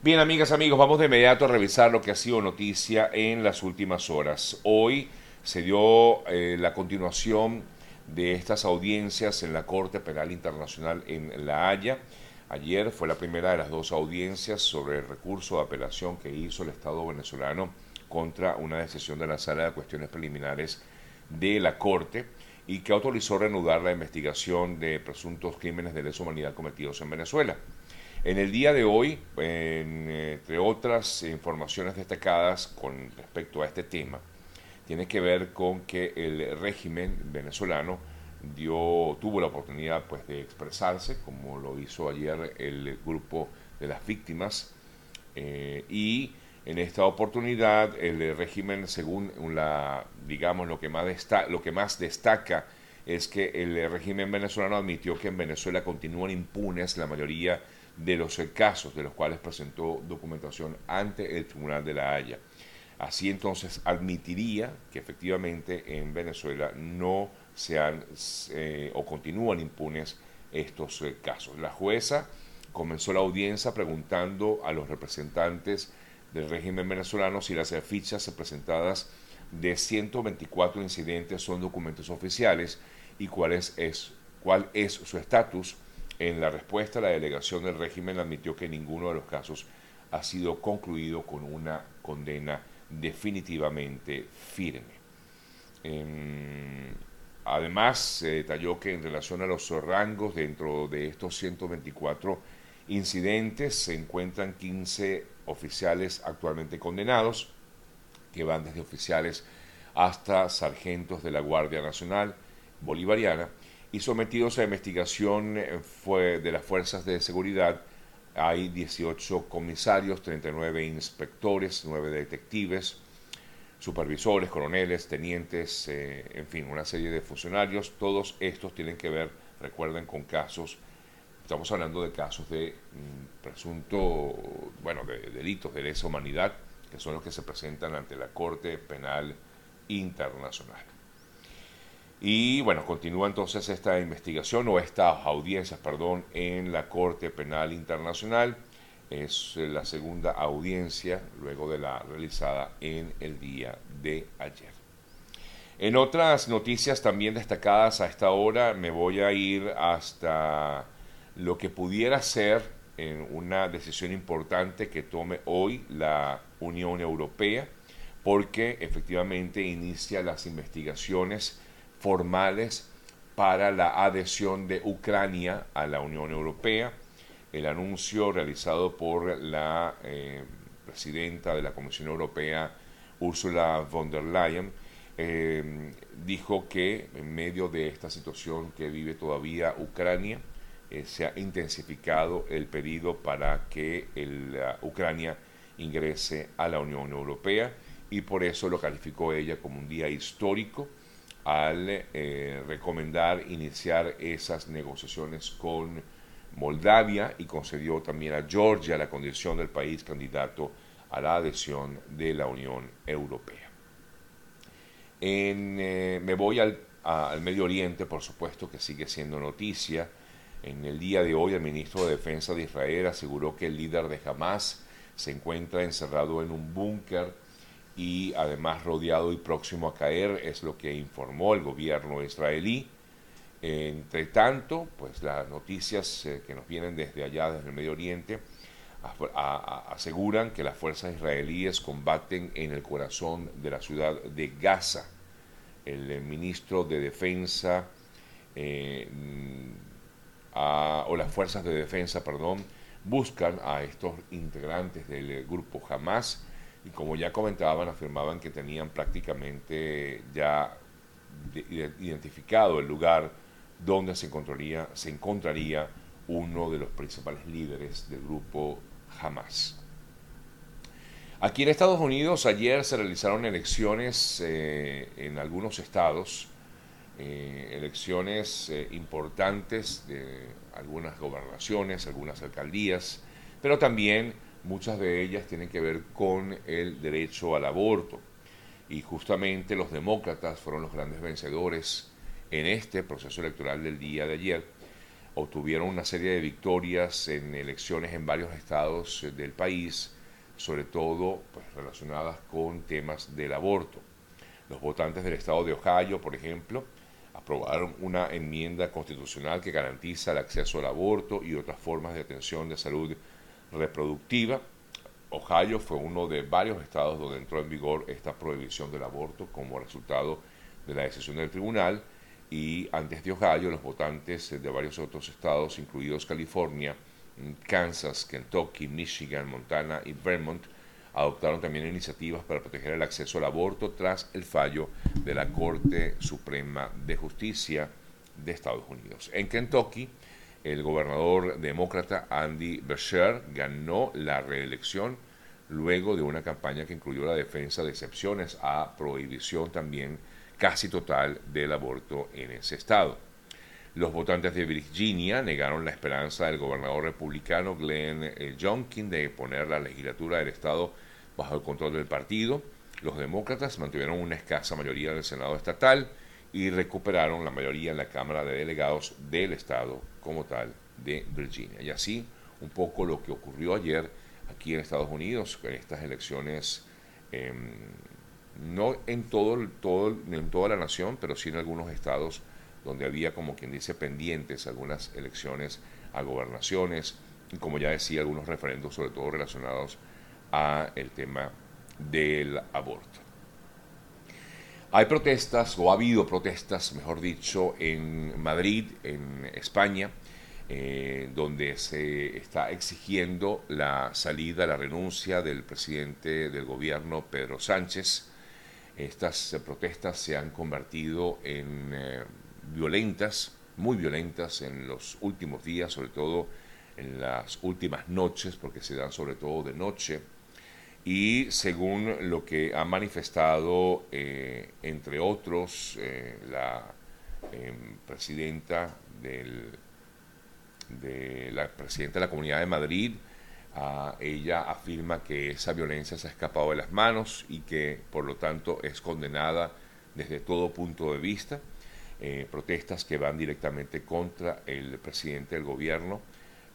Bien, amigas, amigos, vamos de inmediato a revisar lo que ha sido noticia en las últimas horas. Hoy se dio eh, la continuación de estas audiencias en la Corte Penal Internacional en La Haya. Ayer fue la primera de las dos audiencias sobre el recurso de apelación que hizo el Estado venezolano contra una decisión de la Sala de Cuestiones Preliminares de la Corte y que autorizó reanudar la investigación de presuntos crímenes de lesa humanidad cometidos en Venezuela. En el día de hoy, entre otras informaciones destacadas con respecto a este tema, tiene que ver con que el régimen venezolano tuvo la oportunidad pues, de expresarse, como lo hizo ayer el grupo de las víctimas, eh, y en esta oportunidad el régimen, según la, digamos, lo que más, lo que más destaca es que el régimen venezolano admitió que en Venezuela continúan impunes la mayoría de los casos de los cuales presentó documentación ante el Tribunal de la Haya. Así entonces admitiría que efectivamente en Venezuela no sean eh, o continúan impunes estos eh, casos. La jueza comenzó la audiencia preguntando a los representantes del régimen venezolano si las fichas presentadas de 124 incidentes son documentos oficiales y cuál es, es, cuál es su estatus en la respuesta, la delegación del régimen admitió que ninguno de los casos ha sido concluido con una condena definitivamente firme. Em, además, se detalló que en relación a los rangos dentro de estos 124 incidentes se encuentran 15 oficiales actualmente condenados, que van desde oficiales hasta sargentos de la Guardia Nacional Bolivariana, y sometidos a investigación eh, fue de las fuerzas de seguridad hay 18 comisarios, 39 inspectores, 9 detectives, supervisores, coroneles, tenientes, eh, en fin, una serie de funcionarios. Todos estos tienen que ver, recuerden, con casos, estamos hablando de casos de mm, presunto, bueno, de delitos de lesa humanidad, que son los que se presentan ante la Corte Penal Internacional. Y bueno, continúa entonces esta investigación o estas audiencias, perdón, en la Corte Penal Internacional. Es la segunda audiencia luego de la realizada en el día de ayer. En otras noticias también destacadas a esta hora, me voy a ir hasta lo que pudiera ser en una decisión importante que tome hoy la Unión Europea, porque efectivamente inicia las investigaciones formales para la adhesión de Ucrania a la Unión Europea. El anuncio realizado por la eh, presidenta de la Comisión Europea, Ursula von der Leyen, eh, dijo que en medio de esta situación que vive todavía Ucrania, eh, se ha intensificado el pedido para que Ucrania ingrese a la Unión Europea y por eso lo calificó ella como un día histórico al eh, recomendar iniciar esas negociaciones con Moldavia y concedió también a Georgia la condición del país candidato a la adhesión de la Unión Europea. Eh, me voy al, al Medio Oriente, por supuesto, que sigue siendo noticia. En el día de hoy, el ministro de Defensa de Israel aseguró que el líder de Hamas se encuentra encerrado en un búnker y además rodeado y próximo a caer, es lo que informó el gobierno israelí. Entre tanto, pues las noticias eh, que nos vienen desde allá, desde el Medio Oriente, aseguran que las fuerzas israelíes combaten en el corazón de la ciudad de Gaza. El, eh, ministro de Defensa, eh, o las fuerzas de defensa, perdón, buscan a estos integrantes del grupo Hamas y como ya comentaban, afirmaban que tenían prácticamente ya identificado el lugar donde se encontraría, uno de los principales líderes del grupo Hamas. Aquí en Estados Unidos ayer se realizaron elecciones eh, en algunos estados, eh, elecciones eh, importantes de algunas gobernaciones, algunas alcaldías, pero también muchas de ellas tienen que ver con el derecho al aborto. Y justamente los demócratas fueron los grandes vencedores en este proceso electoral del día de ayer, obtuvieron una serie de victorias en elecciones en varios estados del país, sobre todo pues, relacionadas con temas del aborto. Los votantes del estado de Ohio, por ejemplo, aprobaron una enmienda constitucional que garantiza el acceso al aborto y otras formas de atención de salud reproductiva. Ohio fue uno de varios estados donde entró en vigor esta prohibición del aborto como resultado de la decisión del tribunal y antes de Ohio los votantes de varios otros estados, incluidos California, Kansas, Kentucky, Michigan, Montana y Vermont, adoptaron también iniciativas para proteger el acceso al aborto tras el fallo de la Corte Suprema de Justicia de Estados Unidos. En Kentucky, el gobernador demócrata Andy Beshear ganó la reelección luego de una campaña que incluyó la defensa de excepciones a prohibición también casi total del aborto en ese estado. Los votantes de Virginia negaron la esperanza del gobernador republicano Glenn eh, Youngkin de poner la legislatura del estado bajo el control del partido. Los demócratas mantuvieron una escasa mayoría en el Senado estatal y recuperaron la mayoría en la Cámara de Delegados del estado como tal de Virginia. Y así un poco lo que ocurrió ayer aquí en Estados Unidos, en estas elecciones em, no en todo, todo, en toda la nación, pero sí en algunos estados donde había, como quien dice, pendientes algunas elecciones a gobernaciones, y como ya decía, algunos referendos, sobre todo relacionados a el tema del aborto. Hay protestas, o ha habido protestas, mejor dicho, en Madrid, en España, eh, donde se está exigiendo la salida, la renuncia del presidente del gobierno, Pedro Sánchez, estas eh, protestas se han convertido en eh, violentas, muy violentas en los últimos días, sobre todo en las últimas noches, porque se dan sobre todo de noche. Y según lo que ha manifestado, eh, entre otros, la em, presidenta del, de la presidenta de la Comunidad de Madrid, ella afirma que esa violencia se ha escapado de las manos y que por lo tanto es condenada desde todo punto de vista. Eh, protestas que van directamente contra el presidente del gobierno,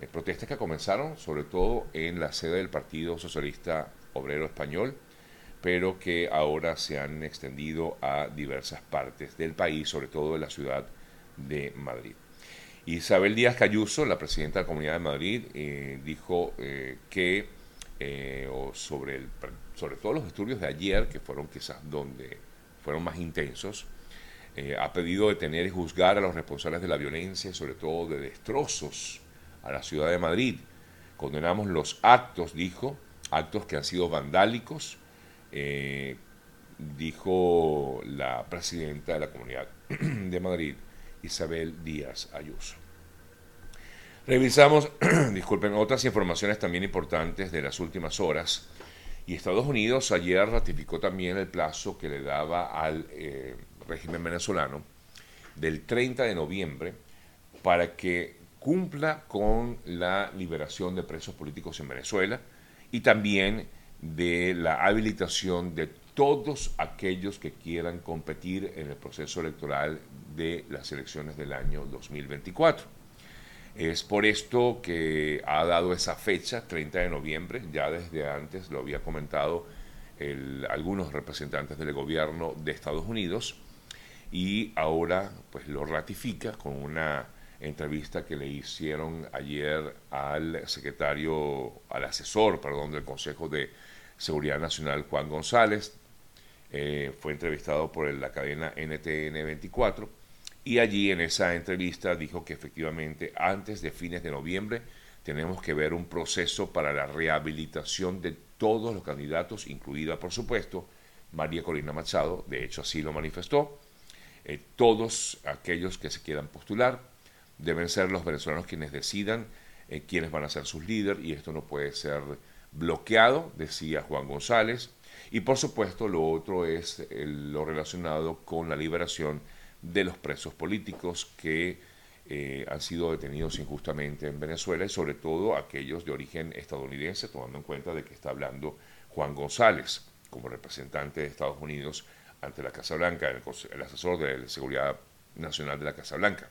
eh, protestas que comenzaron sobre todo en la sede del Partido Socialista Obrero Español, pero que ahora se han extendido a diversas partes del país, sobre todo en la ciudad de Madrid. Isabel Díaz Cayuso, la presidenta de la Comunidad de Madrid, eh, dijo eh, que eh, sobre, sobre todo los estudios de ayer, que fueron quizás donde fueron más intensos, ha pedido detener y juzgar a los responsables de la violencia y sobre todo de destrozos a la ciudad de Madrid. Condenamos los actos, dijo, actos que han sido vandálicos, dijo la presidenta de la Comunidad de Madrid. Isabel Díaz Ayuso. Revisamos, disculpen, otras informaciones también importantes de las últimas horas. Y Estados Unidos ayer ratificó también el plazo que le daba al eh, régimen venezolano del 30 de noviembre para que cumpla con la liberación de presos políticos en Venezuela y también de la habilitación de todos aquellos que quieran competir en el proceso electoral de las elecciones del año 2024. Es por esto que ha dado esa fecha, 30 de noviembre, ya desde antes lo había comentado algunos representantes del gobierno de Estados Unidos, y ahora pues lo ratifica con una entrevista que le hicieron ayer al secretario, al asesor, perdón, del Consejo de Seguridad Nacional, Juan González. Eh, fue entrevistado por la cadena NTN 24 y allí en esa entrevista dijo que efectivamente antes de fines de noviembre tenemos que ver un proceso para la rehabilitación de todos los candidatos, incluida por supuesto María Corina Machado, de hecho así lo manifestó. Eh, todos aquellos que se quieran postular deben ser los venezolanos quienes decidan eh, quiénes van a ser sus líderes y esto no puede ser bloqueado, decía Juan González. Y por supuesto lo otro es eh, lo relacionado con la liberación de los presos políticos que eh, han sido detenidos injustamente en Venezuela y sobre todo aquellos de origen estadounidense, tomando en cuenta de que está hablando Juan González como representante de Estados Unidos ante la Casa Blanca, el, asesor de Seguridad Nacional de la Casa Blanca.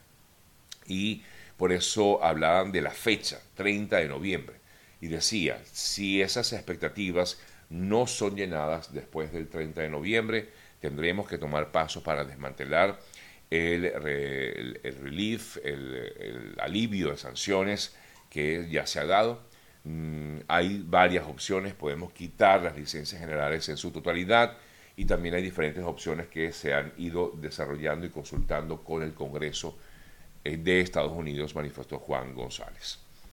Y Por eso hablaban de la fecha, 30 de noviembre. Y decía, si esas expectativas no son llenadas después del 30 de noviembre, tendremos que tomar pasos para desmantelar el, el, relief, el, alivio de sanciones que ya se ha dado. Mm, hay varias opciones, podemos quitar las licencias generales en su totalidad y también hay diferentes opciones que se han ido desarrollando y consultando con el Congreso de Estados Unidos, manifestó Juan González.